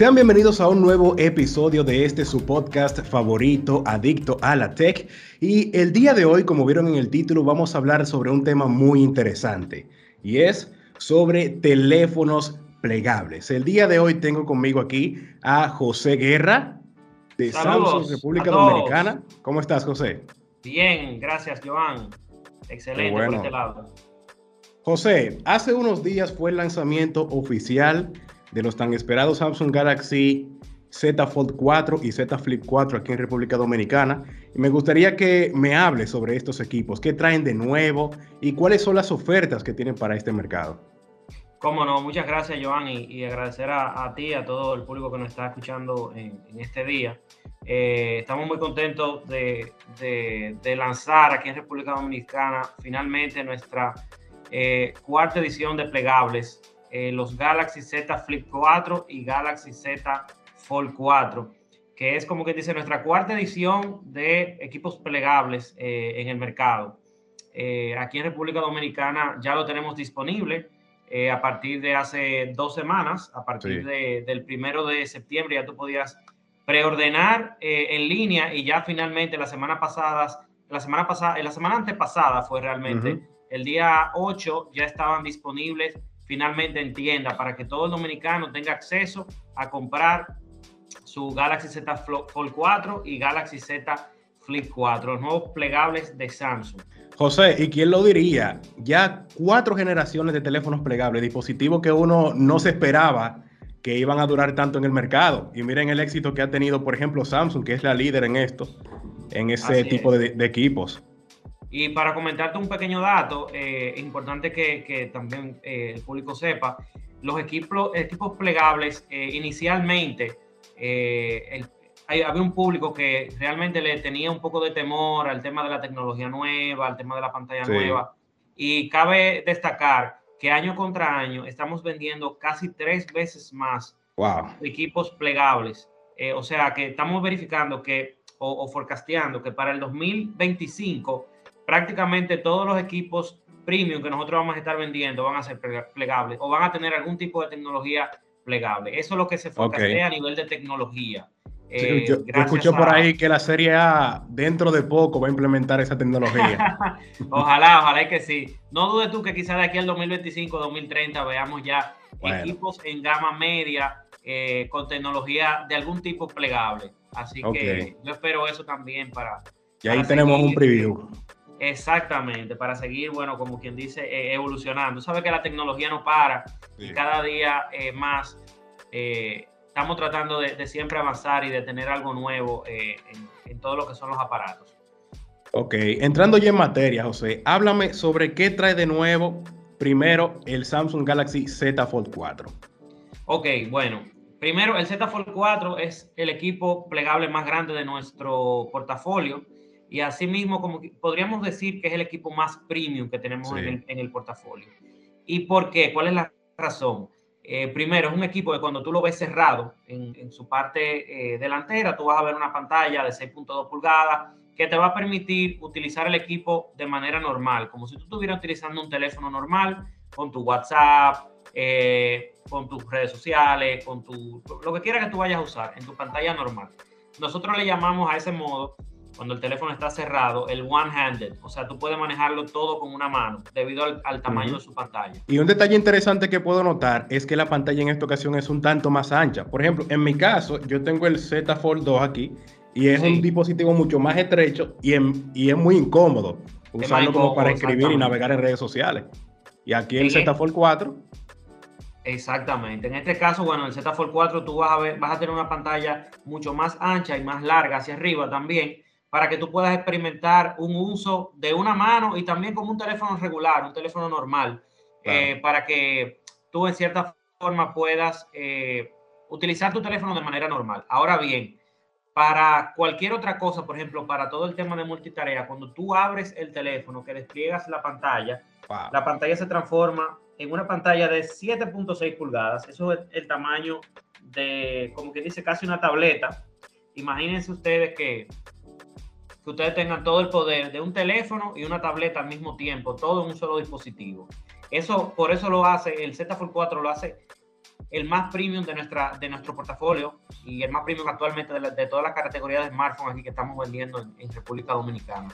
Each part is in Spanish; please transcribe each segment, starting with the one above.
Sean bienvenidos a un nuevo episodio de este su podcast favorito, Adicto a la Tech. Y el día de hoy, como vieron en el título, vamos a hablar sobre un tema muy interesante y es sobre teléfonos plegables. El día de hoy tengo conmigo aquí a José Guerra de Samsung República Dominicana. ¿Cómo estás, José? Bien, gracias, Joan. Excelente por este lado. José, hace unos días fue el lanzamiento oficial de los tan esperados Samsung Galaxy Z Fold 4 y Z Flip 4 aquí en República Dominicana. Y me gustaría que me hable sobre estos equipos, qué traen de nuevo y cuáles son las ofertas que tienen para este mercado. Cómo no, muchas gracias Joan y, agradecer a, ti, a todo el público que nos está escuchando en, este día. Eh, estamos muy contentos de, lanzar aquí en República Dominicana finalmente nuestra eh, cuarta edición de plegables eh, los Galaxy Z Flip 4 y Galaxy Z Fold 4, que es como que dice nuestra cuarta edición de equipos plegables eh, en el mercado. Eh, aquí en República Dominicana ya lo tenemos disponible a partir de hace dos semanas, a partir del primero de septiembre ya tú podías preordenar en línea y ya finalmente la semana pasada, la semana pasada, la semana antepasada fue realmente, el día 8 ya estaban disponibles finalmente en tienda para que todo el dominicano tenga acceso a comprar su Galaxy Z Fold 4 y Galaxy Z Flip 4, los nuevos plegables de Samsung. José, ¿y quién lo diría? Ya cuatro generaciones de teléfonos plegables, dispositivos que uno no se esperaba que iban a durar tanto en el mercado. Y miren el éxito que ha tenido, por ejemplo, Samsung, que es la líder en esto, en ese tipo de, equipos. Y para comentarte un pequeño dato, eh, importante que, también eh, el público sepa, los equipos, equipos plegables eh, inicialmente, había un público que realmente le tenía un poco de temor al tema de la tecnología nueva, al tema de la pantalla nueva. Y cabe destacar que año contra año estamos vendiendo casi tres veces más equipos plegables. o sea que estamos verificando que, o, o forecasteando que para el 2025 prácticamente todos los equipos premium que nosotros vamos a estar vendiendo van a ser plegables o van a tener algún tipo de tecnología plegable. Eso es lo que se focusea a nivel de tecnología. Eh, yo, por ahí que la serie A dentro de poco va a implementar esa tecnología. ojalá, ojalá que sí. No dudes tú que quizás de aquí al 2025, 2030 veamos ya equipos en gama media eh, con tecnología de algún tipo plegable. Así que yo espero eso también para. Y ahí tenemos un preview. Exactamente, para seguir, bueno, como quien dice, eh, evolucionando. Sabes que la tecnología no para y cada día eh, más eh, estamos tratando de, siempre avanzar y de tener algo nuevo en, en, todo lo que son los aparatos. Ok, entrando ya en materia, José, háblame sobre qué trae de nuevo primero el Samsung Galaxy Z Fold 4. Ok, bueno, primero el Z Fold 4 es el equipo plegable más grande de nuestro portafolio y asimismo como podríamos decir que es el equipo más premium que tenemos en, el, portafolio. ¿Y por qué? ¿Cuál es la razón? Eh, primero, es un equipo que cuando tú lo ves cerrado en, su parte eh, delantera, tú vas a ver una pantalla de 6.2 pulgadas que te va a permitir utilizar el equipo de manera normal, como si tú estuvieras utilizando un teléfono normal, con tu WhatsApp, eh, con tus redes sociales, con tu, lo que quiera que tú vayas a usar en tu pantalla normal. Nosotros le llamamos a ese modo cuando el teléfono está cerrado, el one-handed. O sea, tú puedes manejarlo todo con una mano debido al, tamaño de su pantalla. Y un detalle interesante que puedo notar es que la pantalla en esta ocasión es un tanto más ancha. Por ejemplo, en mi caso, yo tengo el Z Fold 2 aquí y es un dispositivo mucho más estrecho y, y es muy incómodo usarlo como para escribir y navegar en redes sociales. Y aquí el Z Fold 4 Exactamente. En este caso, bueno, el Z Fold 4 tú vas a ver, vas a tener una pantalla mucho más ancha y más larga hacia arriba también para que tú puedas experimentar un uso de una mano y también como un teléfono regular, un teléfono normal, eh, para que tú en cierta forma puedas eh, utilizar tu teléfono de manera normal. Ahora bien, para cualquier otra cosa, por ejemplo, para todo el tema de multitarea, cuando tú abres el teléfono, que despliegas la pantalla, la pantalla se transforma en una pantalla de 7.6 pulgadas. Eso es el tamaño de, como que dice, casi una tableta. Imagínense ustedes que que ustedes tengan todo el poder de un teléfono y una tableta al mismo tiempo, todo en un solo dispositivo. Eso, por eso lo hace, el Z Fold 4 lo hace el más premium de, nuestra, de nuestro portafolio y el más premium actualmente de, de todas las categorías de smartphones aquí que estamos vendiendo en, República Dominicana.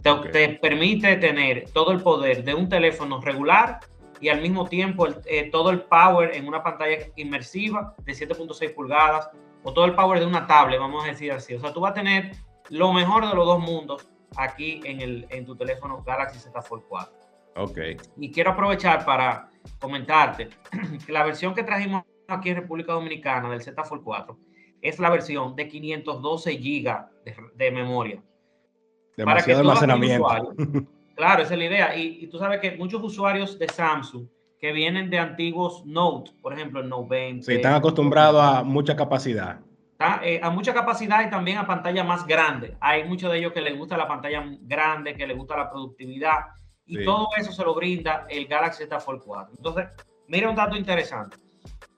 Te, te, permite tener todo el poder de un teléfono regular y al mismo tiempo eh, todo el power en una pantalla inmersiva de 7.6 pulgadas o todo el power de una tablet, vamos a decir así. O sea, tú vas a tener lo mejor de los dos mundos aquí en, el, en tu teléfono Galaxy Z Fold 4. Ok. Y quiero aprovechar para comentarte que la versión que trajimos aquí en República Dominicana del Z Fold 4 es la versión de 512 GB de, memoria. Demasiado almacenamiento. claro, esa es la idea. Y, y, tú sabes que muchos usuarios de Samsung que vienen de antiguos Note, por ejemplo el Note 20. Sí, están acostumbrados a mucha capacidad. Eh, a mucha capacidad y también a pantalla más grande. Hay muchos de ellos que les gusta la pantalla grande, que les gusta la productividad y todo eso se lo brinda el Galaxy Z Fold 4. Entonces, mira un dato interesante.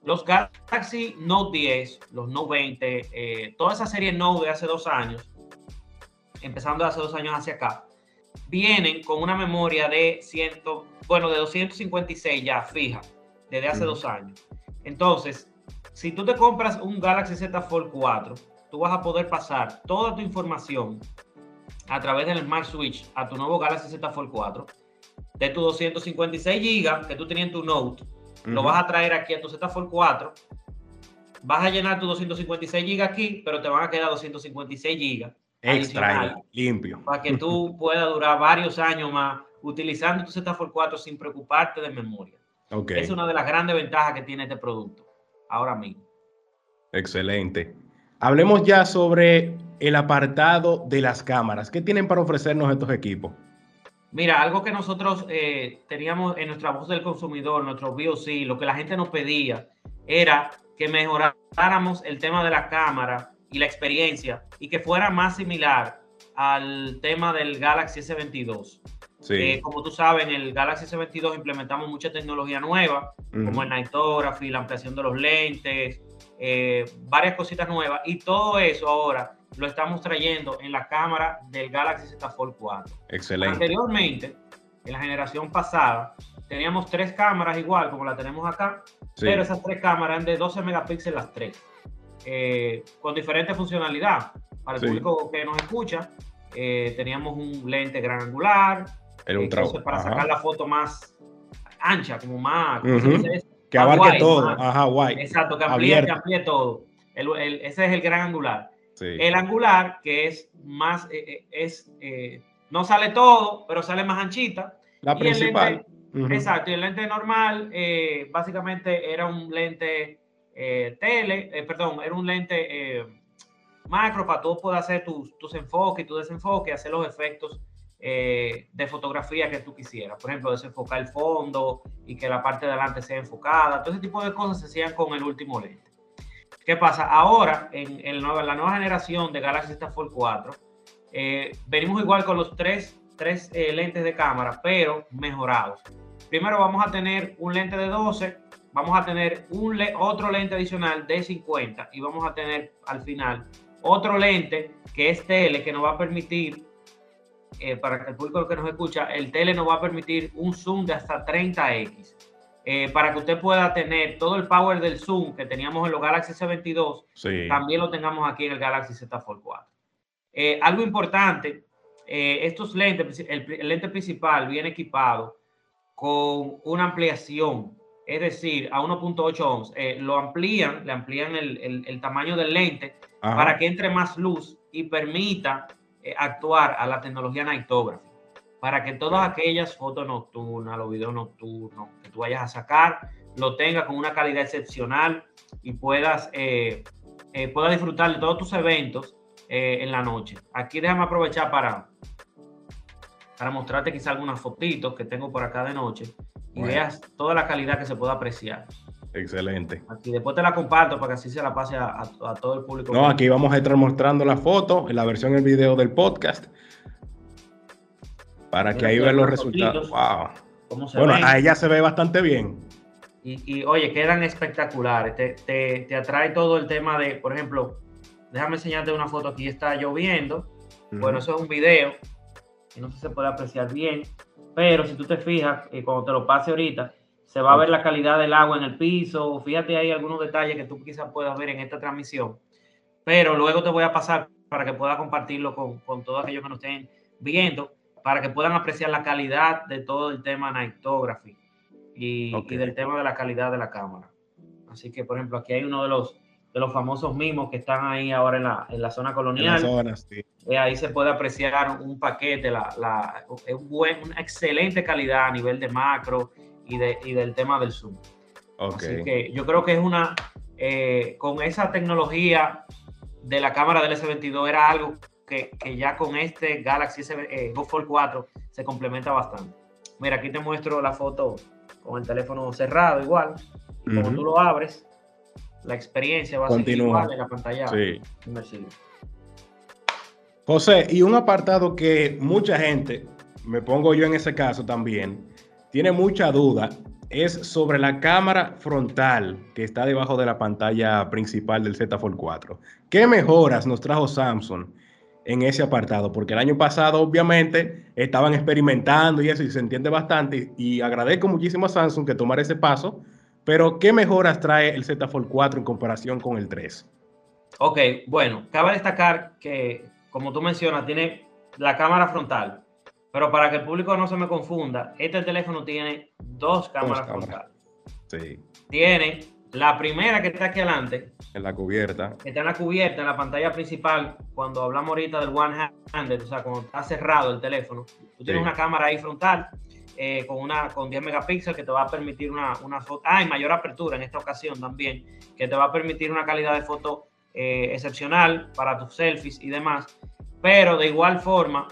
Los Galaxy Note 10, los Note 20, eh, toda esa serie Note de hace dos años, empezando de hace dos años hacia acá, vienen con una memoria de 100, bueno, de 256 ya fija, desde hace dos años. Entonces, si tú te compras un Galaxy Z Fold 4, tú vas a poder pasar toda tu información a través del Smart Switch a tu nuevo Galaxy Z Fold 4 de tu 256 GB que tú tenías en tu Note, lo vas a traer aquí a tu Z Fold 4, vas a llenar tu 256 GB aquí, pero te van a quedar 256 GB extra limpio. para que tú puedas durar varios años más utilizando tu Z Fold 4 sin preocuparte de memoria. Okay. Es una de las grandes ventajas que tiene este producto ahora mismo. Excelente. Hablemos ya sobre el apartado de las cámaras. ¿Qué tienen para ofrecernos estos equipos? Mira, algo que nosotros eh, teníamos en nuestra voz del consumidor, nuestro VOC, lo que la gente nos pedía era que mejoráramos el tema de la cámara y la experiencia y que fuera más similar al tema del Galaxy S22. Eh, como tú sabes, en el Galaxy S22 implementamos mucha tecnología nueva, como el Nightography, la ampliación de los lentes, eh, varias cositas nuevas. Y todo eso ahora lo estamos trayendo en la cámara del Galaxy Z Fold 4. Excelente. Anteriormente, en la generación pasada, teníamos tres cámaras igual como la tenemos acá, pero esas tres cámaras eran de 12 megapíxeles las tres, eh, con diferente funcionalidad. Para el público que nos escucha, teníamos un lente gran angular, el para sacar la foto más ancha, como más. Que abarque todo. Ajá, guay. Exacto, que amplíe, todo. ese es el gran angular. El angular, que es más, eh, eh, es, eh, no sale todo, pero sale más anchita. La principal. Exacto, y el lente normal, básicamente era un lente tele, perdón, era un lente macro para tú poder hacer tus, tus enfoques y tu desenfoque, hacer los efectos eh, de fotografía que tú quisieras. Por ejemplo, desenfocar el fondo y que la parte de adelante sea enfocada. Todo ese tipo de cosas se hacían con el último lente. ¿Qué pasa? Ahora, en, la nueva generación de Galaxy Fold 4, eh, venimos igual con los tres, tres eh, lentes de cámara, pero mejorados. Primero vamos a tener un lente de 12, vamos a tener un otro lente adicional de 50 y vamos a tener al final otro lente que es tele que nos va a permitir eh, para que el público que nos escucha, el tele nos va a permitir un zoom de hasta 30x. Eh, para que usted pueda tener todo el power del zoom que teníamos en los Galaxy S22, también lo tengamos aquí en el Galaxy Z Fold 4. Eh, algo importante, estos lentes, el, lente principal viene equipado con una ampliación, es decir, a 1.8 ohms. lo amplían, le amplían el, tamaño del lente para que entre más luz y permita eh, actuar a la tecnología Nightography para que todas aquellas fotos nocturnas, los videos nocturnos que tú vayas a sacar, lo tengas con una calidad excepcional y puedas, eh, eh, puedas disfrutar de todos tus eventos en la noche. Aquí déjame aprovechar para, para mostrarte quizá algunas fotitos que tengo por acá de noche y veas toda la calidad que se puede apreciar. Excelente. Aquí después te la comparto para que así se la pase a, todo el público. No, aquí vamos a estar mostrando la foto, en la versión del video del podcast. Para que ahí vean los resultados. Wow. bueno, a ella se ve bastante bien. Y, oye, quedan espectaculares. Te, atrae todo el tema de, por ejemplo, déjame enseñarte una foto. Aquí está lloviendo. Bueno, eso es un video. Y no sé si se puede apreciar bien. Pero si tú te fijas, eh, cuando te lo pase ahorita, se va a ver la calidad del agua en el piso. Fíjate ahí algunos detalles que tú quizás puedas ver en esta transmisión. Pero luego te voy a pasar para que pueda compartirlo con, con todos aquellos que nos estén viendo, para que puedan apreciar la calidad de todo el tema Nightography y, y del tema de la calidad de la cámara. Así que, por ejemplo, aquí hay uno de los de los famosos mismos que están ahí ahora en la, en la zona colonial. Eh, ahí se puede apreciar un paquete, la, la, una excelente calidad a nivel de macro y, de, y del tema del zoom. Así que yo creo que es una, eh, con esa tecnología de la cámara del S22 era algo que, que ya con este Galaxy S, eh, Go Fold 4 se complementa bastante. Mira, aquí te muestro la foto con el teléfono cerrado igual. Como tú lo abres, la experiencia va a ser igual en la pantalla sí. José, y un apartado que mucha gente, me pongo yo en ese caso también, tiene mucha duda, es sobre la cámara frontal que está debajo de la pantalla principal del Z Fold 4. ¿Qué mejoras nos trajo Samsung en ese apartado? Porque el año pasado, obviamente, estaban experimentando y eso, y se entiende bastante. Y agradezco muchísimo a Samsung que tomara ese paso pero, ¿qué mejoras trae el Z Fold 4 en comparación con el 3? Ok, bueno, cabe destacar que, como tú mencionas, tiene la cámara frontal. Pero para que el público no se me confunda, este teléfono tiene dos cámaras frontales. Sí. Tiene la primera que está aquí adelante. En la cubierta. está en la cubierta, en la pantalla principal. Cuando hablamos ahorita del one handed, o sea, cuando está cerrado el teléfono, tú tienes una cámara ahí frontal eh, con, una, con 10 megapíxeles que te va a permitir una, una foto, ah, y mayor apertura en esta ocasión también, que te va a permitir una calidad de foto eh, excepcional para tus selfies y demás. Pero de igual forma,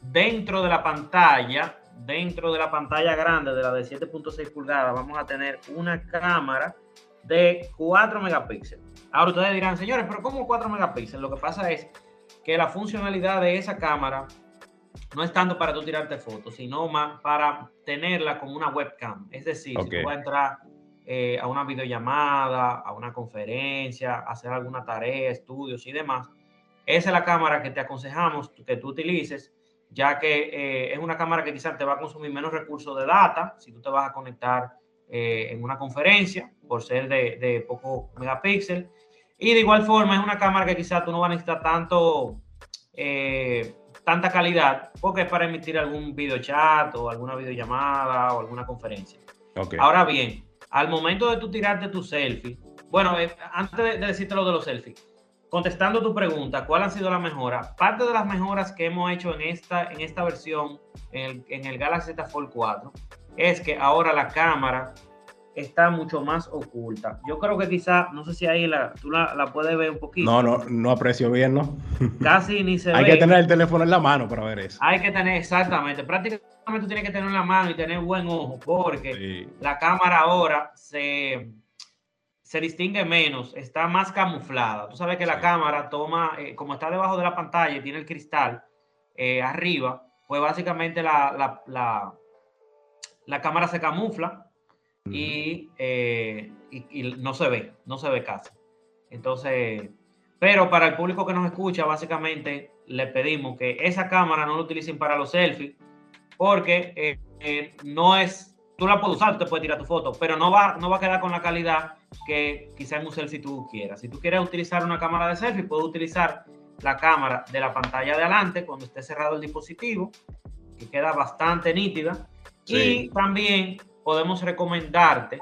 dentro de la pantalla, dentro de la pantalla grande de la de 7.6 pulgadas, vamos a tener una cámara de 4 megapíxeles. Ahora ustedes dirán, señores, pero ¿cómo 4 megapíxeles? Lo que pasa es que la funcionalidad de esa cámara no es tanto para tú tirarte fotos, sino más para tenerla como una webcam. Es decir, si tú vas a entrar eh, a una videollamada, a una conferencia, a hacer alguna tarea, estudios y demás, esa es la cámara que te aconsejamos que tú utilices, ya que eh, es una cámara que quizás te va a consumir menos recursos de data si tú te vas a conectar eh, en una conferencia por ser de, de poco megapíxel. Y de igual forma es una cámara que quizás tú no vas a necesitar tanto tanta calidad porque es para emitir algún video chat o alguna videollamada o alguna conferencia. Ahora bien, al momento de tú tirarte tu selfie, bueno, eh, antes de, decirte lo de los selfies, contestando tu pregunta, ¿cuál han sido las mejoras? Parte de las mejoras que hemos hecho en esta, en esta versión, en el, en el Galaxy Z Fold 4, es que ahora la cámara está mucho más oculta. Yo creo que quizá, no sé si ahí la, tú la, puedes ver un poquito. No, no, no aprecio bien, ¿no? Casi ni se Hay ve. Hay que tener el teléfono en la mano para ver eso. Hay que tener, exactamente. Prácticamente tú tienes que tener en la mano y tener buen ojo, porque la cámara ahora se, se distingue menos, está más camuflada. Tú sabes que la cámara toma, eh, como está debajo de la pantalla y tiene el cristal eh, arriba, pues básicamente la, la, la, la cámara se camufla eh, y, no se ve, no se ve casi. Entonces, pero para el público que nos escucha, básicamente le pedimos que esa cámara no la utilicen para los selfies, porque no es, tú la puedes usar, tú te puedes tirar tu foto, pero no va, no va a quedar con la calidad que quizá en un selfie tú quieras. Si tú quieres utilizar una cámara de selfie, puedes utilizar la cámara de la pantalla de adelante cuando esté cerrado el dispositivo, que queda bastante nítida. Y también podemos recomendarte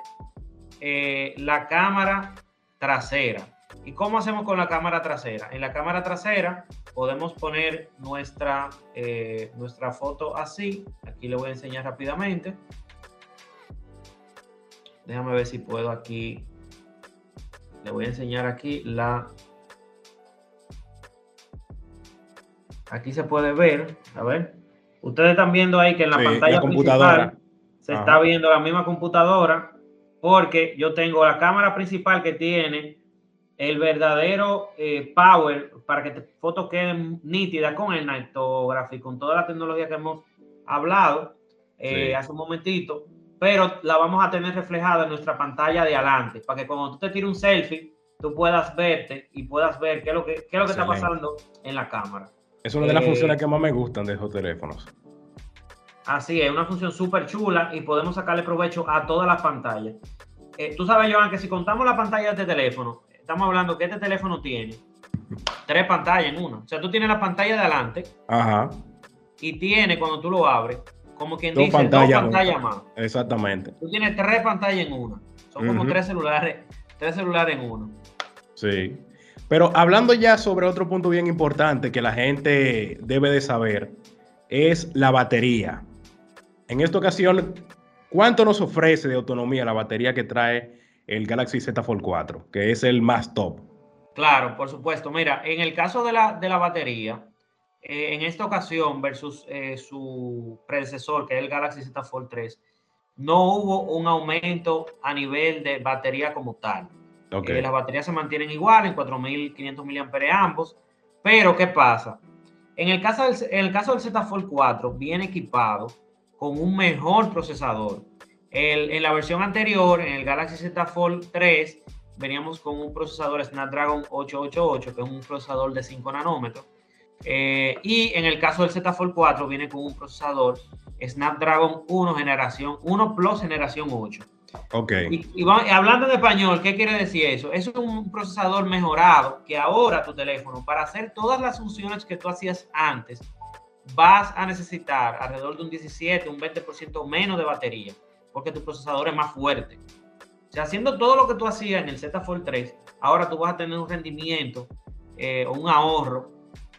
eh, la cámara trasera. ¿Y cómo hacemos con la cámara trasera? En la cámara trasera podemos poner nuestra, eh, nuestra foto así. Aquí le voy a enseñar rápidamente. Déjame ver si puedo aquí. Le voy a enseñar aquí la... Aquí se puede ver, a ver. Ustedes están viendo ahí que en la pantalla la computadora. se está viendo la misma computadora porque yo tengo la cámara principal que tiene el verdadero eh, power para que te fotos queden nítidas con el Nightography, con toda la tecnología que hemos hablado eh, hace un momentito, pero la vamos a tener reflejada en nuestra pantalla de adelante, para que cuando tú te tires un selfie, tú puedas verte y puedas ver qué es lo que, qué es lo que está pasando en la cámara. Es una de las eh, funciones que más me gustan de esos teléfonos. Así es, una función súper chula y podemos sacarle provecho a todas las pantallas. Eh, tú sabes, Joan, que si contamos la pantalla de este teléfono, estamos hablando que este teléfono tiene tres pantallas en una. O sea, tú tienes la pantalla de adelante Ajá. y tiene, cuando tú lo abres, como quien Dos dice, pantallas, dos pantallas más. Exactamente. Tú tienes tres pantallas en una. Son como tres celulares, tres celulares en uno. Sí. Pero hablando ya sobre otro punto bien importante que la gente debe de saber, es la batería. En esta ocasión, ¿cuánto nos ofrece de autonomía la batería que trae el Galaxy Z Fold 4, que es el más top? Claro, por supuesto. Mira, en el caso de la, de la batería, eh, en esta ocasión versus eh, su predecesor, que es el Galaxy Z Fold 3, no hubo un aumento a nivel de batería como tal. Ok. Eh, las baterías se mantienen igual en 4.500 mAh ambos, pero ¿qué pasa? En el caso del, en el caso del Z Fold 4 viene equipado con un mejor procesador. El- en la versión anterior, en el Galaxy Z Fold 3, veníamos con un procesador Snapdragon 888, que es un procesador de 5 nanómetros. Eh, y en el caso del Z Fold 4 viene con un procesador Snapdragon 1 generación 1 Plus generación 8. Ok. Y, y va- hablando en español, ¿qué quiere decir eso? Eso es un procesador mejorado que ahora tu teléfono, para hacer todas las funciones que tú hacías antes, vas a necesitar alrededor de un 17, un 20% menos de batería, porque tu procesador es más fuerte. O sea, haciendo todo lo que tú hacías en el Z Fold 3, ahora tú vas a tener un rendimiento eh, o un ahorro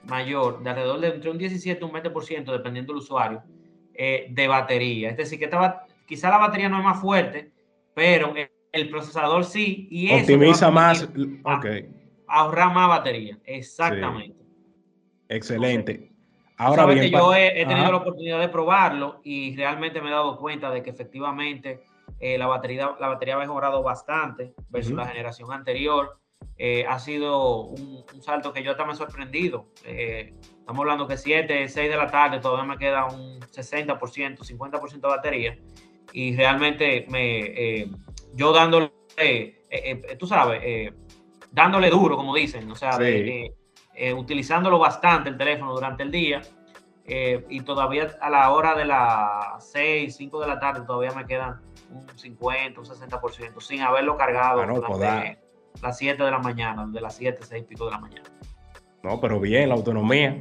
mayor de alrededor de entre un 17 y un 20%, dependiendo del usuario, eh, de batería. Es decir, que esta quizá la batería no es más fuerte, pero el, el procesador sí. Y eso a Optimiza más. permitir Ok. Ahorrar más batería. Exactamente. Excelente. Ahora Ahora bien, que yo he, he tenido Ajá. la oportunidad de probarlo y realmente me he dado cuenta de que efectivamente eh, la, batería, la batería ha mejorado bastante versus la generación anterior. Eh, ha sido un, un salto que yo hasta me he sorprendido. Eh, estamos hablando que 7, 6 de la tarde todavía me queda un 60%, 50% de batería. Y realmente me, eh, yo dándole, eh, eh, tú sabes, eh, dándole duro, como dicen, o sea, Sí. de- eh, utilizándolo bastante el teléfono durante el día. eh, y todavía a la hora de las 6, 5 de la tarde todavía me quedan un 50, un 60% sin haberlo cargado Ah, las 7 de la mañana, de las 7, 6 y pico de la mañana. No, pero bien, la autonomía.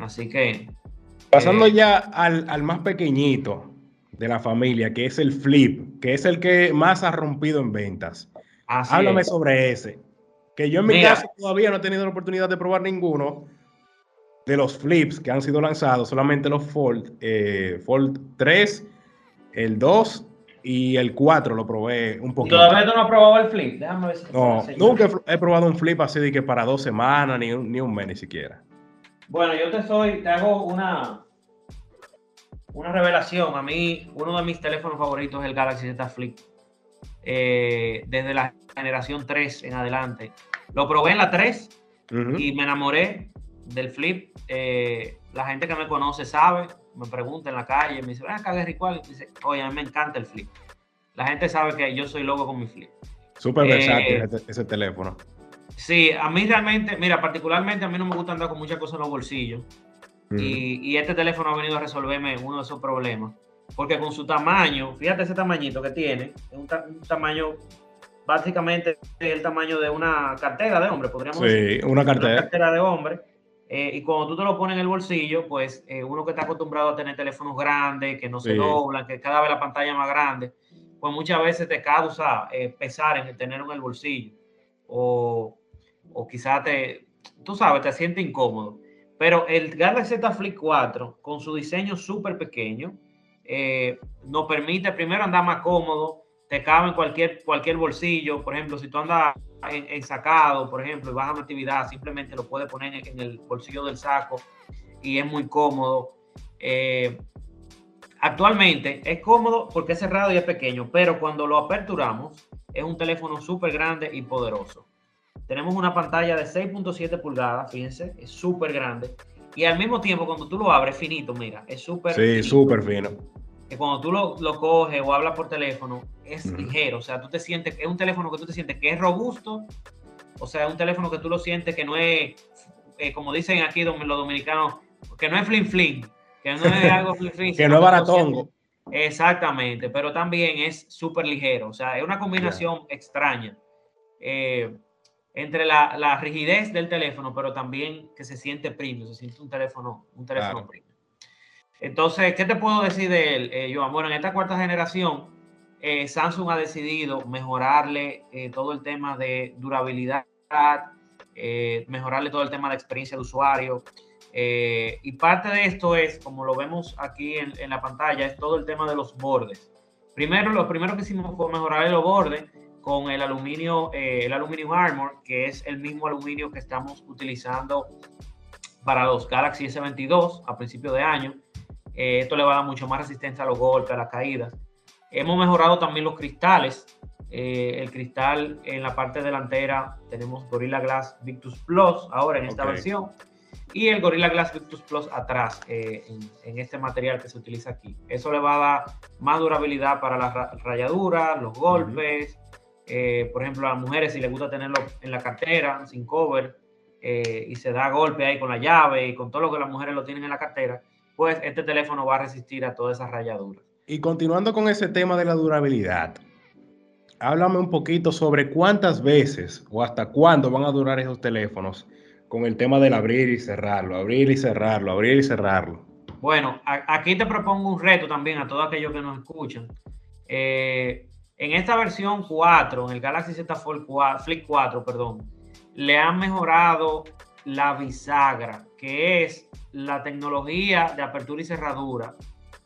Así que Pasando Eh, ya al, al más pequeñito de la familia, que es el Flip, que es el que más ha rompido en ventas. así Háblame es. sobre ese. Que yo en mi Mira. caso todavía no he tenido la oportunidad de probar ninguno de los flips que han sido lanzados, solamente los Fold, eh, Fold 3, el 2 y el 4 lo probé un ¿Y poquito. todavía tú no has probado el flip? Déjame ver si No, nunca he, probado un flip así de que para dos semanas, ni un, ni un mes ni siquiera. Bueno, yo te soy, te hago una, una revelación. A mí, uno de mis teléfonos favoritos es el Galaxy Z Flip. Eh, desde la generación 3 en adelante. Lo probé en la 3 Ujú. y me enamoré del Flip. Eh, la gente que me conoce sabe, me pregunta en la calle, me dice, ah, Gary, ¿cuál? Y dice, oye, a mí me encanta el Flip. La gente sabe que yo soy loco con mi Flip. Súper Eh, versátil ese, ese teléfono. Sí, a mí realmente, mira, particularmente a mí no me gusta andar con muchas cosas en los bolsillos. Y, y este teléfono ha venido a resolverme uno de esos problemas. Porque con su tamaño, fíjate ese tamañito que tiene, es un, ta- un tamaño, básicamente es el tamaño de una cartera de hombre, podríamos decir. Sí, una Una cartera. cartera de hombre. Eh, y cuando tú te lo pones en el bolsillo, pues eh, uno que está acostumbrado a tener teléfonos grandes, que no se Sí. doblan, que cada vez la pantalla es más grande, pues muchas veces te causa eh, pesar en tenerlo en el bolsillo. O, o quizás te, tú sabes, te siente incómodo. Pero el Galaxy Z Flip 4, con su diseño súper pequeño, eh, nos permite primero andar más cómodo, te cabe en cualquier, cualquier bolsillo. Por ejemplo, si tú andas en, en sacado, por ejemplo, y vas a una actividad, simplemente lo puedes poner en, en el bolsillo del saco y es muy cómodo. Eh, actualmente es cómodo porque es cerrado y es pequeño, pero cuando lo aperturamos es un teléfono súper grande y poderoso. Tenemos una pantalla de 6.7 pulgadas, fíjense, es súper grande. Y al mismo tiempo, cuando tú lo abres, finito, mira, es súper Sí, súper fino. que cuando tú lo, lo coges o hablas por teléfono, es ligero. O sea, tú te sientes, es un teléfono que tú te sientes que es robusto. O sea, es un teléfono que tú lo sientes que no es, eh, como dicen aquí los dominicanos, que no es flin flin, que no es algo que no es baratongo. Exactamente, pero también es súper ligero, o sea, es una combinación extraña eh, entre la, rigidez del teléfono, pero también que se siente premium, se siente un teléfono, un teléfono premium. Entonces, ¿qué te puedo decir de él, eh, Joan? Bueno, en esta cuarta generación, eh, Samsung ha decidido mejorarle eh, todo el tema de durabilidad, mejorarle todo el tema de experiencia de usuario, eh, y parte de esto es, como lo vemos aquí en, la pantalla, es todo el tema de los bordes. Primero, lo primero que hicimos fue mejorar los bordes con el aluminio, eh, el Aluminium Armor, que es el mismo aluminio que estamos utilizando para los Galaxy S22 a principio de año. Eh, esto le va a dar mucho más resistencia a los golpes, a las caídas. Hemos mejorado también los cristales. el cristal en la parte delantera tenemos Gorilla Glass Victus Plus ahora en esta versión y el Gorilla Glass Victus Plus atrás eh, en, este material que se utiliza aquí. Eso le va a dar más durabilidad para las rayaduras, los golpes. Eh, por ejemplo, a las mujeres si les gusta tenerlo en la cartera, sin cover, eh, y se da golpe ahí con la llave y con todo lo que las mujeres lo tienen en la cartera, pues este teléfono va a resistir a todas esas rayaduras. Y continuando con ese tema de la durabilidad, háblame un poquito sobre cuántas veces o hasta cuándo van a durar esos teléfonos con el tema del abrir y cerrarlo, abrir y cerrarlo, abrir y cerrarlo. Bueno, aquí te propongo un reto también a todos aquellos que nos escuchan. Eh, en esta versión 4, en el Galaxy Z Fold 4, Flip 4, perdón, le han mejorado la bisagra, que es la tecnología de apertura y cerradura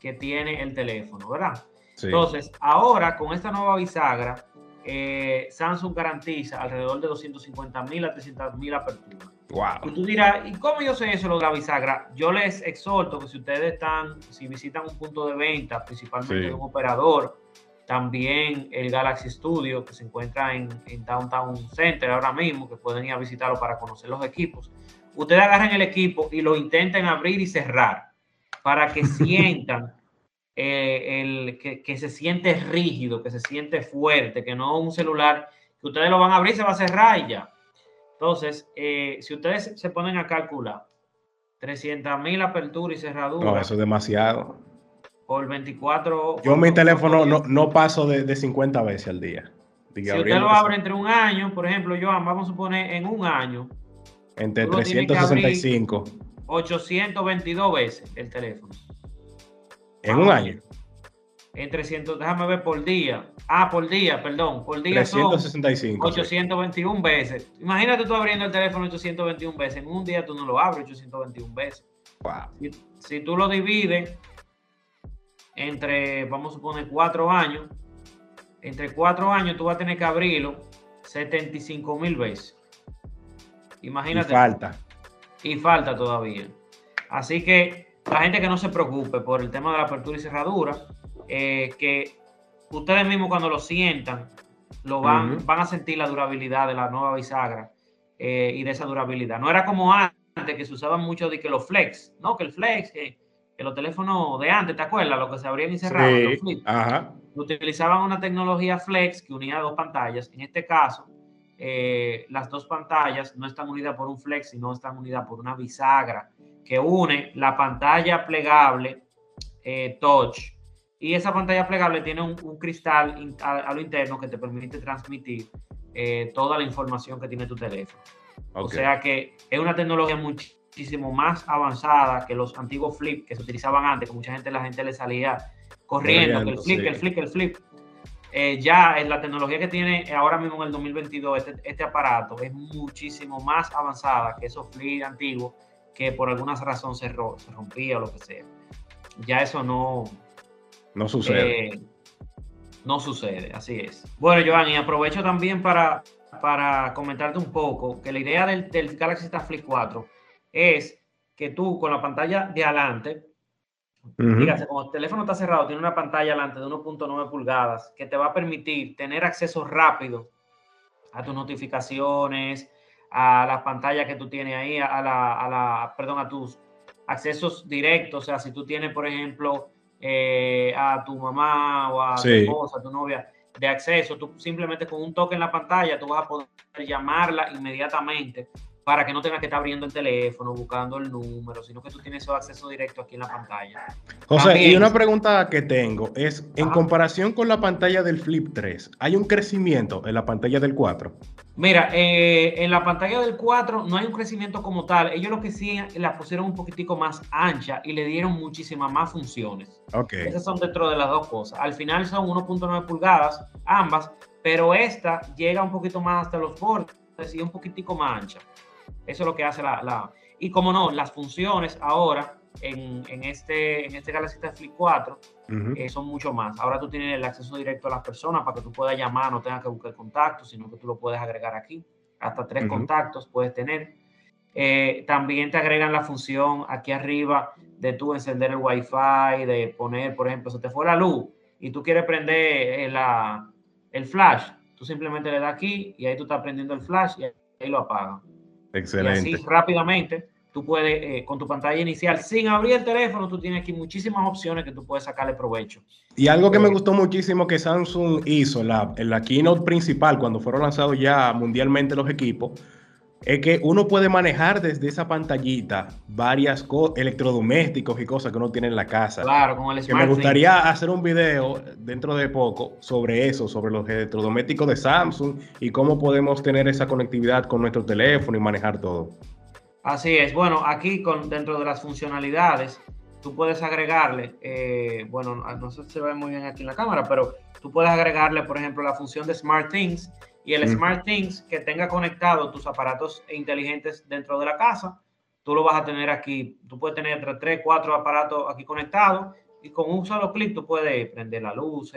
que tiene el teléfono, ¿verdad? Entonces, ahora con esta nueva bisagra, eh, Samsung garantiza alrededor de 250 mil a 300 mil aperturas. Y tú dirás, ¿y cómo yo sé eso lo de la bisagra? Yo les exhorto que si ustedes están, si visitan un punto de venta, principalmente un operador, también el Galaxy Studio, que se encuentra en, Downtown Center ahora mismo, que pueden ir a visitarlo para conocer los equipos. Ustedes agarren el equipo y lo intenten abrir y cerrar para que sientan eh, el, que, que, se siente rígido, que se siente fuerte, que no un celular que ustedes lo van a abrir se va a cerrar y ya. Entonces, eh, si ustedes se ponen a calcular 300 mil aperturas y cerraduras. No, eso es demasiado. Por 24. Yo mi teléfono no, no, paso de, de, 50 veces al día. si usted lo abre entre un año, por ejemplo, Joan, vamos a suponer en un año. Entre 365. 822 veces el teléfono. En un año. En 300, déjame ver por día. Ah, por día, perdón. Por día 365. 821 veces. Imagínate tú abriendo el teléfono 821 veces. En un día tú no lo abres 821 veces. Wow. Si, tú lo divides entre, vamos a suponer, cuatro años, entre cuatro años tú vas a tener que abrirlo 75 mil veces. Imagínate. Y falta. Y falta todavía. Así que la gente que no se preocupe por el tema de la apertura y cerradura, eh, que ustedes mismos cuando lo sientan, lo van, van a sentir la durabilidad de la nueva bisagra eh, y de esa durabilidad. No era como antes, que se usaban mucho de que los flex, ¿no? Que el flex, que, los teléfonos de antes, ¿te acuerdas? Los que se abrían y cerraban. Sí, ajá. Utilizaban una tecnología flex que unía dos pantallas. En este caso, eh, las dos pantallas no están unidas por un flex, sino están unidas por una bisagra que une la pantalla plegable eh, touch y esa pantalla plegable tiene un, cristal a, lo interno que te permite transmitir eh, toda la información que tiene tu teléfono. O sea que es una tecnología muchísimo más avanzada que los antiguos flip que se utilizaban antes, que mucha gente la gente le salía corriendo, que el flip, el flip, el flip. Eh, ya en la tecnología que tiene ahora mismo en el 2022 este, este aparato es muchísimo más avanzada que esos flip antiguos que por alguna razón se, se rompía o lo que sea. Ya eso no, no sucede. Eh, no sucede, así es. Bueno, Giovanni, aprovecho también para, para comentarte un poco que la idea del, del Galaxy Z Flip 4 es que tú con la pantalla de adelante, dígase, como el teléfono está cerrado, tiene una pantalla adelante de 1.9 pulgadas que te va a permitir tener acceso rápido a tus notificaciones, a las pantallas que tú tienes ahí, a la, a la, perdón, a tus accesos directos. O sea, si tú tienes, por ejemplo, eh, a tu mamá o a tu esposa, a tu novia, de acceso. Tú simplemente con un toque en la pantalla, tú vas a poder llamarla inmediatamente para que no tengas que estar abriendo el teléfono, buscando el número, sino que tú tienes acceso directo aquí en la pantalla. José, y una pregunta que tengo es, en comparación con la pantalla del Flip 3, ¿hay un crecimiento en la pantalla del 4? Mira, eh, en la pantalla del 4 no hay un crecimiento como tal. Ellos lo que sí la pusieron un poquitico más ancha y le dieron muchísimas más funciones. Ok. Esas son dentro de las dos cosas. Al final son 1.9 pulgadas, ambas, pero esta llega un poquito más hasta los bordes y un poquitico más ancha. Eso es lo que hace la... Y como no, las funciones ahora en, este, en este Galaxy Flip 4 eh, son mucho más. Ahora tú tienes el acceso directo a las personas para que tú puedas llamar, no tengas que buscar contactos, sino que tú lo puedes agregar aquí. Hasta tres contactos puedes tener. Eh, también te agregan la función aquí arriba de tú encender el Wi-Fi, de poner, por ejemplo, se te fue la luz y tú quieres prender eh, la, el flash, tú simplemente le das aquí y ahí tú estás prendiendo el flash y ahí lo apagas. Excelente. Y así rápidamente tú puedes, eh, con tu pantalla inicial, sin abrir el teléfono, tú tienes aquí muchísimas opciones que tú puedes sacarle provecho. Y algo que me eh, gustó muchísimo que Samsung hizo la, en la keynote principal, cuando fueron lanzados ya mundialmente los equipos, es que uno puede manejar desde esa pantallita varias electrodomésticos y cosas que uno tiene en la casa. Claro, con el Que me gustaría hacer un video dentro de poco sobre eso, sobre los electrodomésticos de Samsung y cómo podemos tener esa conectividad con nuestro teléfono y manejar todo. Así es. Bueno, aquí con, dentro de las funcionalidades, tú puedes agregarle, eh, bueno, no sé si se ve muy bien aquí en la cámara, pero tú puedes agregarle, por ejemplo, la función de Smart Things y el Smart Things que tenga conectado tus aparatos inteligentes dentro de la casa, tú lo vas a tener aquí. Tú puedes tener entre 3, 4 aparatos aquí conectados y con un solo clic tú puedes prender la luz,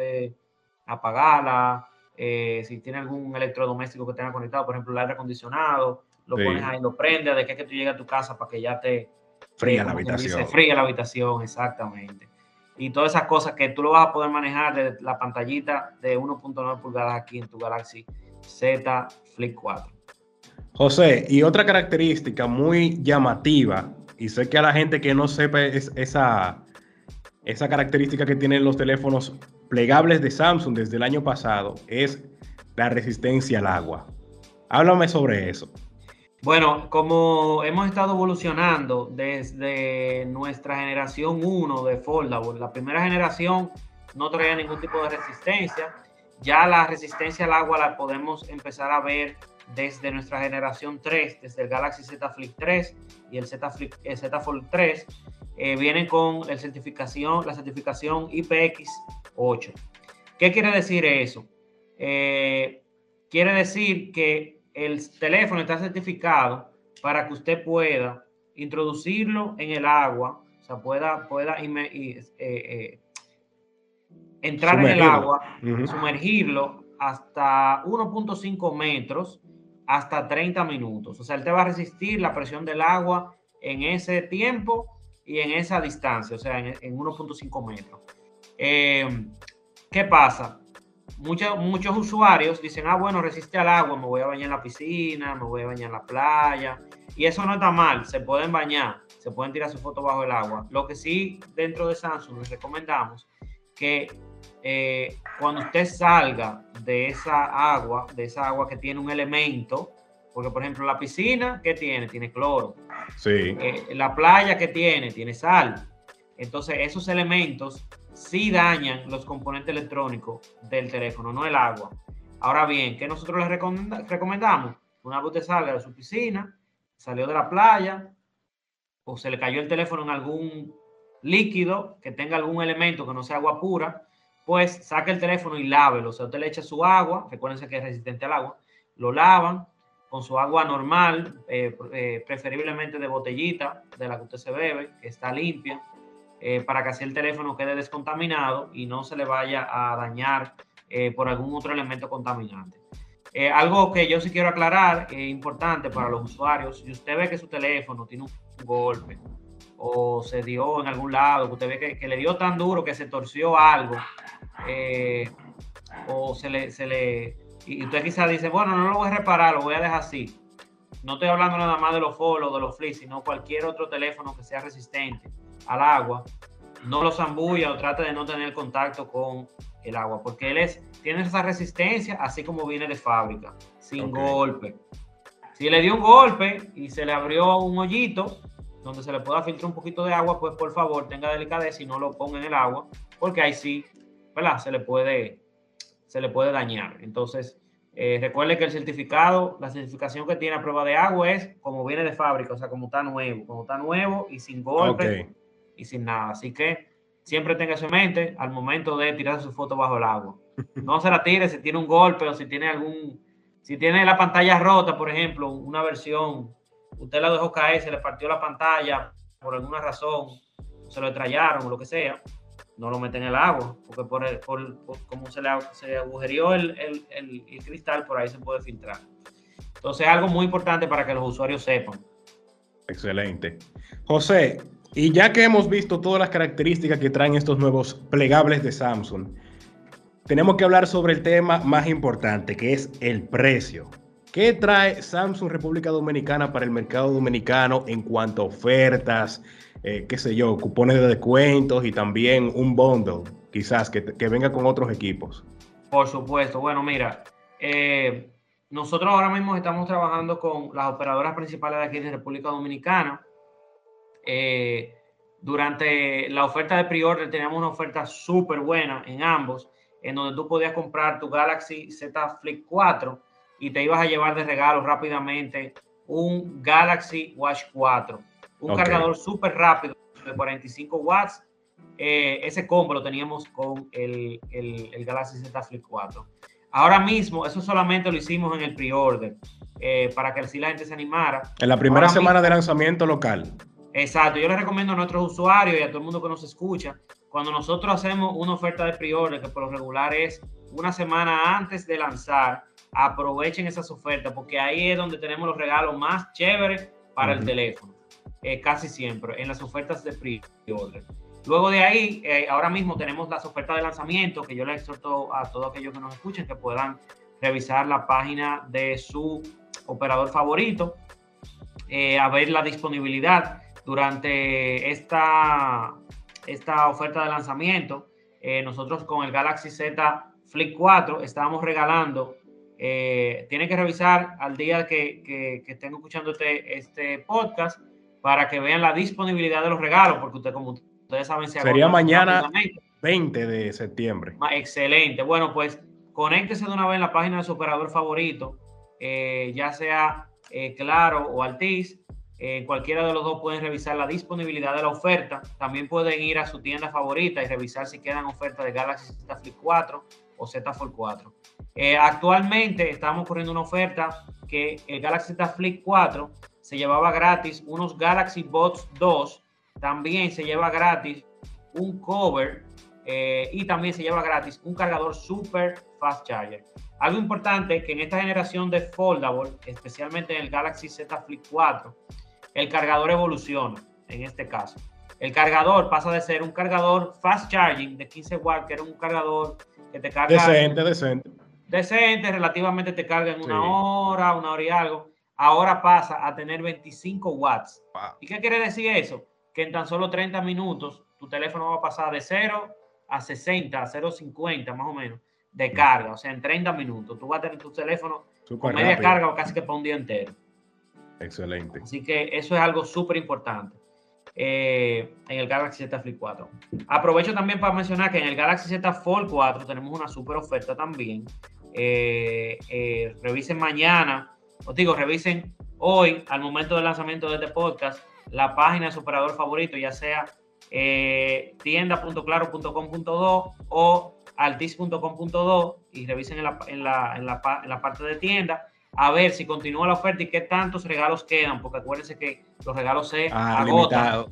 apagarla, eh, si tiene algún electrodoméstico que tenga conectado, por ejemplo, el aire acondicionado, lo pones ahí, lo prendes de que, que tú llegas a tu casa para que ya te... Fría la habitación. fría la habitación, exactamente. Y todas esas cosas que tú lo vas a poder manejar de la pantallita de 1.9 pulgadas aquí en tu Galaxy Z Flip 4. José, y otra característica muy llamativa, y sé que a la gente que no sepa esa, esa característica que tienen los teléfonos plegables de Samsung desde el año pasado, es la resistencia al agua. Háblame sobre eso. Bueno, como hemos estado evolucionando desde nuestra generación 1 de Foldable, la primera generación no traía ningún tipo de resistencia. Ya la resistencia al agua la podemos empezar a ver desde nuestra generación 3, desde el Galaxy Z Flip 3 y el Z Flip, Z Fold 3. Eh, vienen con el certificación, la certificación IPX8. ¿Qué quiere decir eso? Eh, quiere decir que el teléfono está certificado para que usted pueda introducirlo en el agua, o sea, pueda, pueda eh, entrar en el agua, sumergirlo hasta 1.5 metros hasta 30 minutos. O sea, él te va a resistir la presión del agua en ese tiempo y en esa distancia, o sea, en, 1.5 metros. Eh, ¿Qué pasa? muchos, muchos usuarios dicen, ah, bueno, resiste al agua, me voy a bañar en la piscina, me voy a bañar en la playa. Y eso no está mal, se pueden bañar, se pueden tirar su foto bajo el agua. Lo que sí, dentro de Samsung les recomendamos que eh, cuando usted salga de esa agua, de esa agua que tiene un elemento, porque por ejemplo la piscina, ¿qué tiene? Tiene cloro. Sí. Eh, la playa, ¿qué tiene? Tiene sal. Entonces esos elementos sí dañan los componentes electrónicos del teléfono, no el agua. Ahora bien, ¿qué nosotros les recomendamos? Una vez usted salga de su piscina, salió de la playa, o se le cayó el teléfono en algún líquido que tenga algún elemento que no sea agua pura, pues saque el teléfono y lávelo. O sea, usted le echa su agua, recuérdense que es resistente al agua, lo lavan con su agua normal, eh, eh, preferiblemente de botellita, de la que usted se bebe, que está limpia eh, para que así el teléfono quede descontaminado y no se le vaya a dañar eh, por algún otro elemento contaminante. Eh, algo que yo sí quiero aclarar, importante para los usuarios, si usted ve que su teléfono tiene un golpe o se dio en algún lado, que usted ve que, le dio tan duro que se torció algo, o se le, se le, y usted quizás dice, bueno, no lo voy a reparar, lo voy a dejar así. No estoy hablando nada más de los follow, de los flips, sino cualquier otro teléfono que sea resistente al agua, no lo zambulla o trate de no tener contacto con el agua, porque él es, tiene esa resistencia así como viene de fábrica, sin golpe. Si le dio un golpe y se le abrió un hoyito donde se le pueda filtrar un poquito de agua, pues por favor tenga delicadeza y no lo ponga en el agua, porque ahí sí, ¿verdad? Se le puede, se le puede dañar. Entonces, eh, recuerde que el certificado, la certificación que tiene a prueba de agua es como viene de fábrica, o sea, como está nuevo, como está nuevo y sin golpe y sin nada. Así que siempre tenga eso en mente al momento de tirar su foto bajo el agua. No se la tire si tiene un golpe o si tiene algún, si tiene la pantalla rota, por ejemplo, una versión, usted la dejó caer, se le partió la pantalla por alguna razón, se lo trallaron o lo que sea, no lo meten en el agua, porque por, como se le, se agujerió el, el, el, cristal, por ahí se puede filtrar. Entonces, algo muy importante para que los usuarios sepan. Excelente. José, y ya que hemos visto todas las características que traen estos nuevos plegables de Samsung, tenemos que hablar sobre el tema más importante, que es el precio. ¿Qué trae Samsung República Dominicana para el mercado dominicano en cuanto a ofertas, eh, qué sé yo, cupones de descuentos y también un bundle, quizás, que, venga con otros equipos? Por supuesto. Bueno, mira, eh, nosotros ahora mismo estamos trabajando con las operadoras principales de aquí de República Dominicana eh, durante la oferta de pre-order teníamos una oferta súper buena en ambos, en donde tú podías comprar tu Galaxy Z Flip 4 y te ibas a llevar de regalo rápidamente un Galaxy Watch 4, un cargador súper rápido de 45 watts. Eh, ese combo lo teníamos con el, el, Galaxy Z Flip 4. Ahora mismo, eso solamente lo hicimos en el pre-order, eh, para que así la gente se animara. En la primera semana de lanzamiento local. Exacto, yo les recomiendo a nuestros usuarios y a todo el mundo que nos escucha, cuando nosotros hacemos una oferta de pre-order, que por lo regular es una semana antes de lanzar, aprovechen esas ofertas, porque ahí es donde tenemos los regalos más chéveres para el teléfono, eh, casi siempre, en las ofertas de pre-order. Luego de ahí, eh, ahora mismo tenemos las ofertas de lanzamiento, que yo les exhorto a todos aquellos que nos escuchen que puedan revisar la página de su operador favorito, eh, a ver la disponibilidad durante esta, esta oferta de lanzamiento, eh, nosotros con el Galaxy Z Flip 4 estábamos regalando. Eh, tienen que revisar al día que, que, estén escuchando este, este podcast para que vean la disponibilidad de los regalos, porque usted, como ustedes saben, se sería mañana 20 de septiembre. Excelente. Bueno, pues conéctese de una vez en la página de su operador favorito, eh, ya sea Claro o Altis, en cualquiera de los dos pueden revisar la disponibilidad de la oferta. También pueden ir a su tienda favorita y revisar si quedan ofertas de Galaxy Z Flip 4 Z Fold 4. Eh, actualmente estamos corriendo una oferta que el Galaxy Z Flip 4 se llevaba gratis unos Galaxy Bots 2. También se lleva gratis un cover eh, y también se lleva gratis un cargador super fast charger. Algo importante que en esta generación de foldable, especialmente en el Galaxy Z Flip 4, el cargador evoluciona en este caso. El cargador pasa de ser un cargador fast charging de 15 watts, que era un cargador que te carga. Decente, decente. Decente, relativamente te carga en una hora, una hora y algo. Ahora pasa a tener 25 watts. ¿Y qué quiere decir eso? Que en tan solo 30 minutos tu teléfono va a pasar de 0 a 60, a 0,50 más o menos de carga. O sea, en 30 minutos tú vas a tener tu teléfono con media carga o casi que para un día entero. Excelente. Así que eso es algo súper importante eh, en el Galaxy Z Flip 4. Aprovecho también para mencionar que en el Galaxy Z Fold 4 tenemos una súper oferta también. Eh, eh, revisen mañana, os digo, revisen hoy, al momento del lanzamiento de este podcast, la página de su operador favorito, ya sea tienda.claro.com.do o altis.com.do y revisen en la parte de tienda a ver si continúa la oferta y qué tantos regalos quedan, porque acuérdense que los regalos se ah, agotan.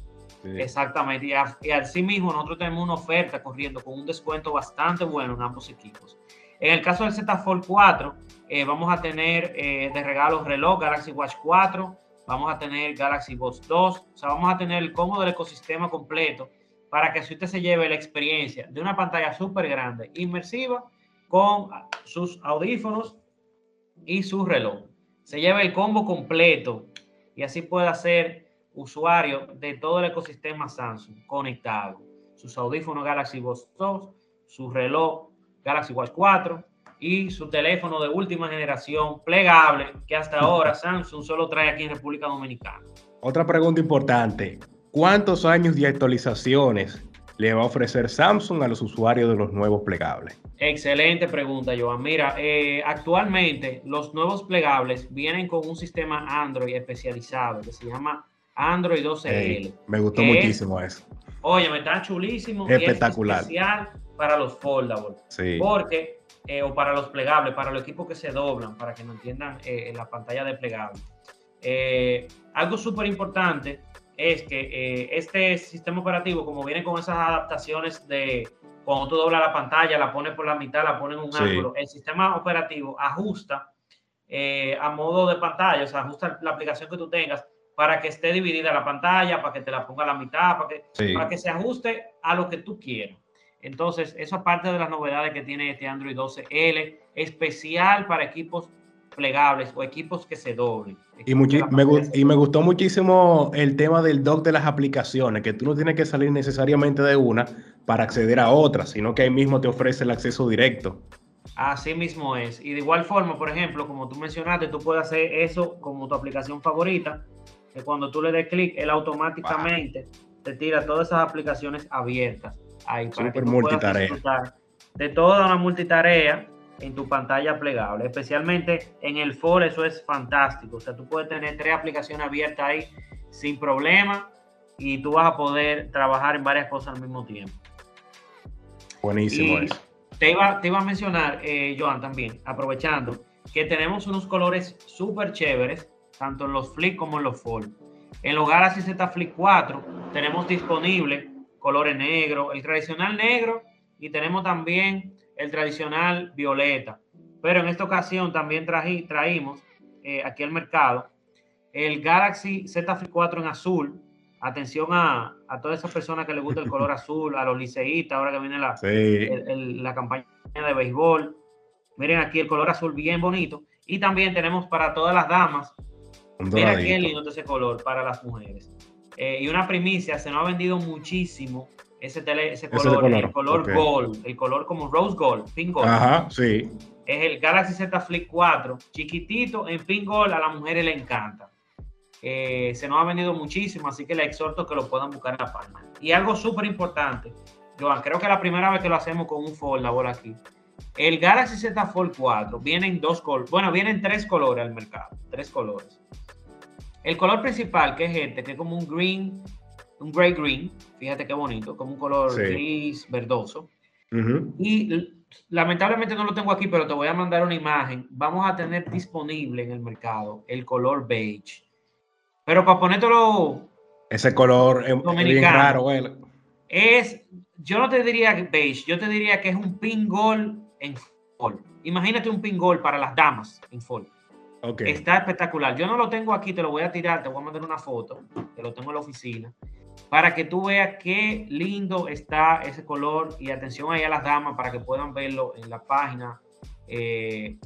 Exactamente, y, así mismo nosotros tenemos una oferta corriendo con un descuento bastante bueno en ambos equipos. En el caso del Z Fold 4, eh, vamos a tener eh, de regalos reloj Galaxy Watch 4, vamos a tener Galaxy Watch 2, o sea, vamos a tener el cómodo del ecosistema completo para que si usted se lleve la experiencia de una pantalla súper grande, inmersiva, con sus audífonos y su reloj. Se lleva el combo completo y así puede ser usuario de todo el ecosistema Samsung conectado. Sus audífonos Galaxy Watch 2, su reloj Galaxy Watch 4 y su teléfono de última generación plegable que hasta ahora Samsung solo trae aquí en República Dominicana. Otra pregunta importante, ¿cuántos años de actualizaciones le va a ofrecer Samsung a los usuarios de los nuevos plegables? Excelente pregunta, Joan. Mira, eh, actualmente los nuevos plegables vienen con un sistema Android especializado que se llama Android 12L. me gustó muchísimo eso. Oye, me está chulísimo. Espectacular. Especial para los foldables. Sí. Porque, eh, o para los plegables, para los equipos que se doblan, para que no entiendan eh, en la pantalla de plegable. algo súper importante es que este sistema operativo, como viene con esas adaptaciones de cuando tú doblas la pantalla, la pones por la mitad, la pones en un ángulo, el sistema operativo ajusta eh, a modo de pantalla, o sea, ajusta la aplicación que tú tengas para que esté dividida la pantalla, para que te la ponga a la mitad, para que, para que se ajuste a lo que tú quieras. Entonces, eso es parte de las novedades que tiene este Android 12L, especial para equipos plegables o equipos que se doblen. Y, me, y me gustó muchísimo el tema del dock de las aplicaciones, que tú no tienes que salir necesariamente de una para acceder a otra, sino que ahí mismo te ofrece el acceso directo. Así mismo es. Y de igual forma, por ejemplo, como tú mencionaste, tú puedes hacer eso como tu aplicación favorita, que cuando tú le des clic, él automáticamente te tira todas esas aplicaciones abiertas ahí para que tú puedas disfrutar de toda una multitarea en tu pantalla plegable. Especialmente en el Fold, eso es fantástico. O sea, tú puedes tener tres aplicaciones abiertas ahí sin problema y tú vas a poder trabajar en varias cosas al mismo tiempo. Buenísimo eso. Te iba, te iba a mencionar, eh, Joan, también, aprovechando, que tenemos unos colores súper chéveres, tanto en los Flip como en los Fold. En los Galaxy Z Flip 4 tenemos disponible colores negro, el tradicional negro, y tenemos también el tradicional violeta. Pero en esta ocasión también trají, traímos eh, aquí al mercado el Galaxy Z Flip 4 en azul. Atención a, a todas esas personas que les gusta el color azul, a los liceístas, ahora que viene la, la campaña de béisbol. Miren aquí el color azul bien bonito. Y también tenemos para todas las damas. Mira qué lindo ese color para las mujeres. Eh, y una primicia, se nos ha vendido muchísimo ese, tele, ese, color, el color gold, el color como rose gold, pink gold. Ajá, sí. Es el Galaxy Z Flip 4, chiquitito en pink gold, a las mujeres le encanta. Eh, se nos ha vendido muchísimo, así que le exhorto que lo puedan buscar en la palma. Y algo súper importante, Joan, creo que es la primera vez que lo hacemos con un foldable aquí. El Galaxy Z Fold 4 viene en dos colores, bueno, vienen tres colores al mercado, tres colores. El color principal, que es este, que es como un green un gray green, fíjate qué bonito, como un color gris verdoso. Y lamentablemente no lo tengo aquí, pero te voy a mandar una imagen. Vamos a tener disponible en el mercado el color beige. Pero para ponértelo... Ese color es bien raro, Es, yo no te diría beige, yo te diría que es un pink gold en fall. Imagínate un pink gold para las damas en fall. Está espectacular. Yo no lo tengo aquí, te lo voy a tirar, te voy a mandar una foto, que lo tengo en la oficina, para que tú veas qué lindo está ese color y atención ahí a las damas para que puedan verlo en la página, eh,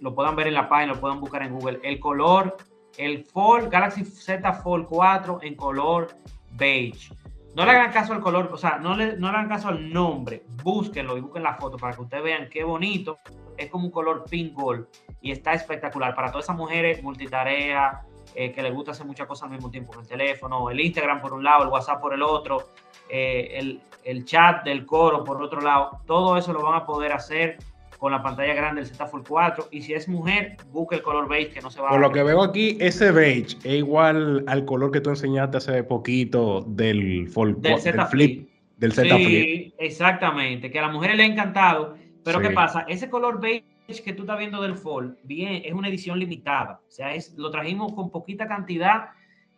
lo puedan ver en la página, lo puedan buscar en Google. El color, el Fold, Galaxy Z Fold 4 en color beige. No le hagan caso al color, o sea, no le, no le hagan caso al nombre, búsquenlo y busquen la foto para que ustedes vean qué bonito es como un color pink gold y está espectacular para todas esas mujeres multitarea, eh, que les gusta hacer muchas cosas al mismo tiempo en el teléfono, el Instagram por un lado, el WhatsApp por el otro, eh, el, el, chat del coro por otro lado, todo eso lo van a poder hacer con la pantalla grande del Z Fold 4 y si es mujer, busque el color beige que no se va Por lo que veo aquí, ese beige es igual al color que tú enseñaste hace poquito del Fold del Z Flip. Del Z sí, exactamente, que a las mujeres le ha encantado. Pero ¿qué pasa? Ese color beige que tú estás viendo del fall, bien, es una edición limitada. O sea, es, lo trajimos con poquita cantidad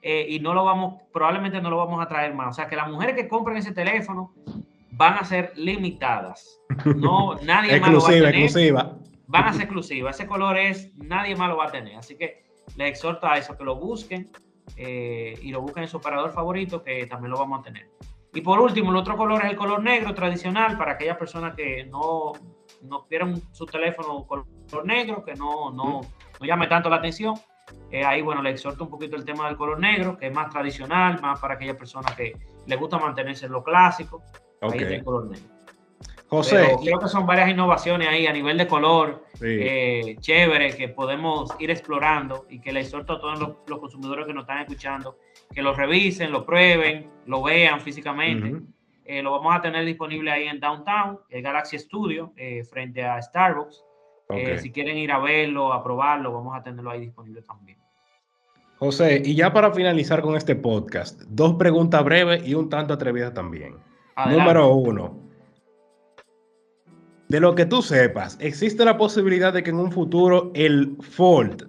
eh, y no lo vamos, probablemente no lo vamos a traer más. O sea, que las mujeres que compren ese teléfono van a ser limitadas. No, nadie más lo va a tener. Exclusiva. Van a ser exclusivas. Ese color es, nadie más lo va a tener. Así que les exhorto a eso, que lo busquen eh, y lo busquen en su operador favorito, que también lo vamos a tener. Y por último, el otro color es el color negro tradicional para aquellas personas que no, no quieren su teléfono color negro, que no, no, no llame tanto la atención. Eh, ahí, bueno, le exhorto un poquito el tema del color negro, que es más tradicional, más para aquellas personas que les gusta mantenerse en lo clásico. Ahí está el color negro. José. creo que son varias innovaciones ahí a nivel de color, eh, chévere, que podemos ir explorando y que le exhorto a todos los, consumidores que nos están escuchando que lo revisen, lo prueben, lo vean físicamente. Eh, lo vamos a tener disponible ahí en Downtown, el Galaxy Studio, eh, frente a Starbucks. si quieren ir a verlo, a probarlo, vamos a tenerlo ahí disponible también. José, y ya para finalizar con este podcast, dos preguntas breves y un tanto atrevidas también. Número uno, de lo que tú sepas, ¿existe la posibilidad de que en un futuro el Fold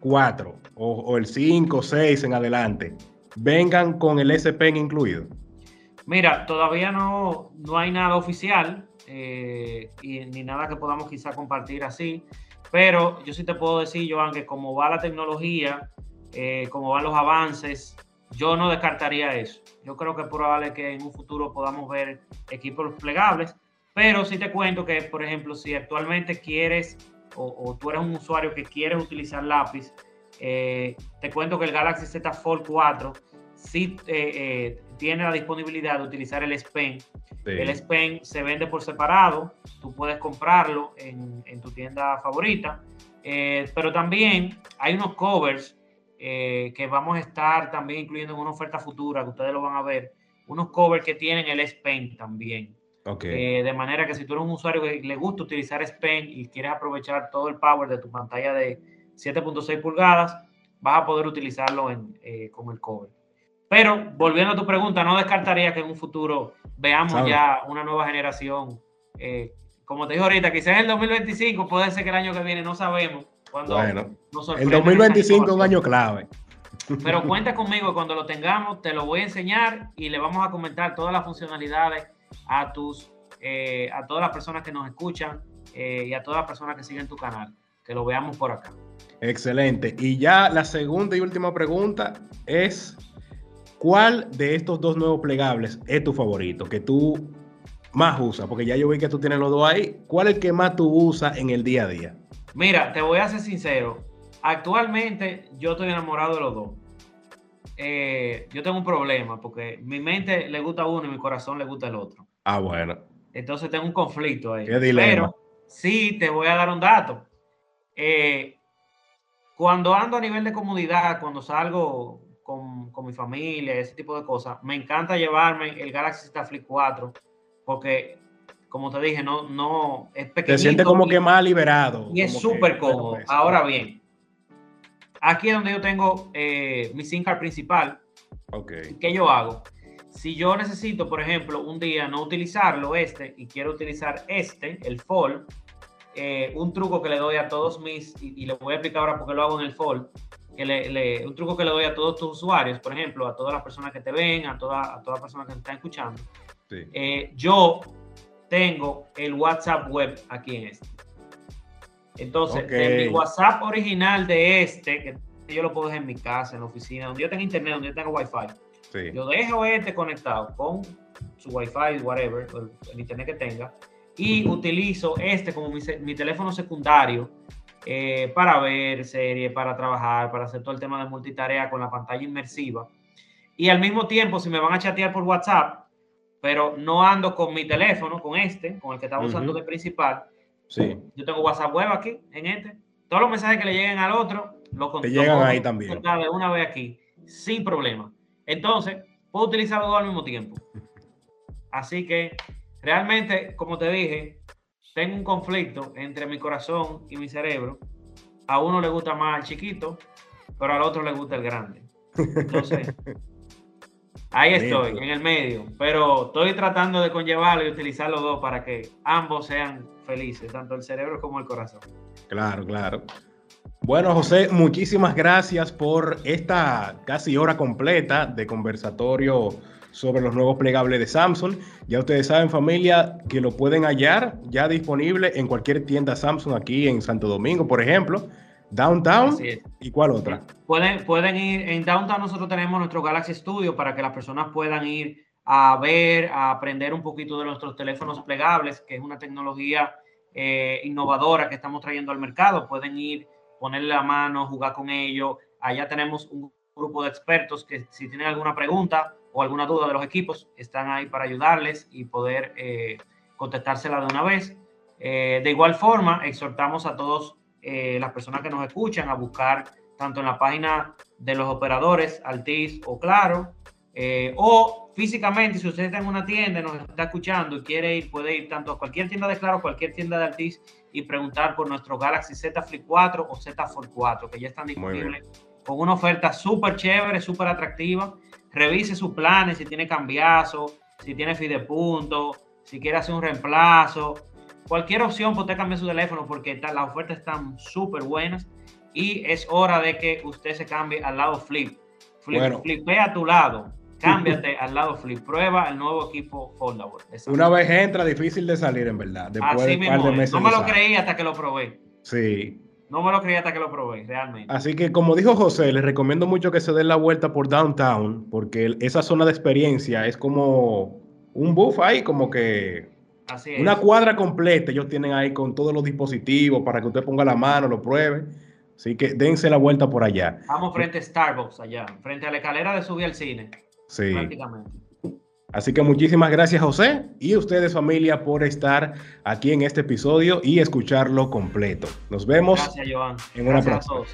4 o, el 5, 6 en adelante vengan con el S Pen incluido? Mira, todavía no, no hay nada oficial eh, y, ni nada que podamos quizá compartir así, pero yo sí te puedo decir, Joan, que como va la tecnología, eh, como van los avances, yo no descartaría eso. Yo creo que es probable que en un futuro podamos ver equipos plegables pero sí te cuento que, por ejemplo, si actualmente quieres o, tú eres un usuario que quieres utilizar lápiz, eh, te cuento que el Galaxy Z Fold 4 sí eh, tiene la disponibilidad de utilizar el S Pen. El S Pen se vende por separado, tú puedes comprarlo en, en tu tienda favorita, pero también hay unos covers que vamos a estar también incluyendo en una oferta futura, que ustedes lo van a ver, unos covers que tienen el S Pen también. Eh, de manera que si tú eres un usuario que le gusta utilizar S Pen y quieres aprovechar todo el power de tu pantalla de 7.6 pulgadas, vas a poder utilizarlo en, eh, con el cover. Pero volviendo a tu pregunta, no descartaría que en un futuro veamos ya una nueva generación. Eh, como te dije ahorita, quizás en el 2025, puede ser que el año que viene, no sabemos. Cuando bueno, el 2025 es un año clave. Pero cuenta conmigo, cuando lo tengamos, te lo voy a enseñar y le vamos a comentar todas las funcionalidades a tus, eh, a todas las personas que nos escuchan eh, y a todas las personas que siguen tu canal. Que lo veamos por acá. Excelente. Y ya la segunda y última pregunta es, ¿cuál de estos dos nuevos plegables es tu favorito? Que tú más usas, porque ya yo vi que tú tienes los dos ahí. ¿Cuál es el que más tú usas en el día a día? Mira, te voy a ser sincero. Actualmente yo estoy enamorado de los dos. Eh, yo tengo un problema porque mi mente le gusta uno y mi corazón le gusta el otro. Ah, bueno. Entonces tengo un conflicto ahí. Pero sí, te voy a dar un dato. Eh, cuando ando a nivel de comodidad, cuando salgo con, con, mi familia, ese tipo de cosas, me encanta llevarme el Galaxy Z Flip 4 porque, como te dije, no, no es pequeño. Te sientes como que más liberado. Y es súper cómodo. Ahora bien, Aquí es donde yo tengo eh, mi SIM card principal. Okay. ¿Qué yo hago? Si yo necesito, por ejemplo, un día no utilizarlo este y quiero utilizar este, el Fold, eh, un truco que le doy a todos mis, y, le voy a explicar ahora porque lo hago en el Fold, que le, un truco que le doy a todos tus usuarios, por ejemplo, a todas las personas que te ven, a, todas a todas las personas que te están escuchando. Eh, yo tengo el WhatsApp web aquí en este. Entonces, en mi WhatsApp original de este, que yo lo puedo dejar en mi casa, en la oficina, donde yo tenga internet, donde yo tenga wifi, yo dejo este conectado con su wifi, whatever, el, internet que tenga, y utilizo este como mi, teléfono secundario eh, para ver series, para trabajar, para hacer todo el tema de multitarea con la pantalla inmersiva. Y al mismo tiempo, si me van a chatear por WhatsApp, pero no ando con mi teléfono, con este, con el que estaba usando de principal, Sí. Yo tengo WhatsApp web aquí, en este. Todos los mensajes que le lleguen al otro, lo Te llegan ahí también. De una vez aquí, sin problema. Entonces, puedo utilizar los dos al mismo tiempo. Así que, realmente, como te dije, tengo un conflicto entre mi corazón y mi cerebro. A uno le gusta más el chiquito, pero al otro le gusta el grande. Entonces, ahí estoy, en el medio. Pero estoy tratando de conllevarlo y utilizar los dos para que ambos sean felices, tanto el cerebro como el corazón. Claro, claro. Bueno, José, muchísimas gracias por esta casi hora completa de conversatorio sobre los nuevos plegables de Samsung. Ya ustedes saben, familia, que lo pueden hallar ya disponible en cualquier tienda Samsung aquí en Santo Domingo, por ejemplo. Downtown y cuál otra. Pueden, pueden ir en Downtown, nosotros tenemos nuestro Galaxy Studio para que las personas puedan ir a ver, a aprender un poquito de nuestros teléfonos plegables, que es una tecnología eh, innovadora que estamos trayendo al mercado. Pueden ir, ponerle la mano, jugar con ellos. Allá tenemos un grupo de expertos que si tienen alguna pregunta o alguna duda de los equipos, están ahí para ayudarles y poder eh, contestársela de una vez. Eh, de igual forma, exhortamos a todos eh, las personas que nos escuchan a buscar tanto en la página de los operadores, Altis o Claro, eh, o físicamente, si usted está en una tienda nos está escuchando y quiere ir, puede ir tanto a cualquier tienda de Claro, cualquier tienda de Altis y preguntar por nuestro Galaxy Z Flip 4 o Z Fold 4, que ya están disponibles con una oferta súper chévere, súper atractiva. Revise sus planes, si tiene cambiazo, si tiene fidepunto, si quiere hacer un reemplazo. Cualquier opción para usted cambiar su teléfono porque las ofertas están súper buenas y es hora de que usted se cambie al lado flip. flip bueno. Flipea a tu lado cámbiate al lado flip. Prueba el nuevo equipo Foldable. Una vez entra, difícil de salir, en verdad. Después Así de de meses no me lo creí hasta que lo probé. Sí. No me lo creí hasta que lo probé, realmente. Así que, como dijo José, les recomiendo mucho que se den la vuelta por Downtown, porque esa zona de experiencia es como un buff ahí, como que Así es. una cuadra completa. Ellos tienen ahí con todos los dispositivos para que usted ponga la mano, lo pruebe. Así que dense la vuelta por allá. Vamos frente a Starbucks allá, frente a la escalera de subir al cine. Sí. Así que muchísimas gracias José y ustedes familia por estar aquí en este episodio y escucharlo completo. Nos vemos gracias, Joan. en una próxima.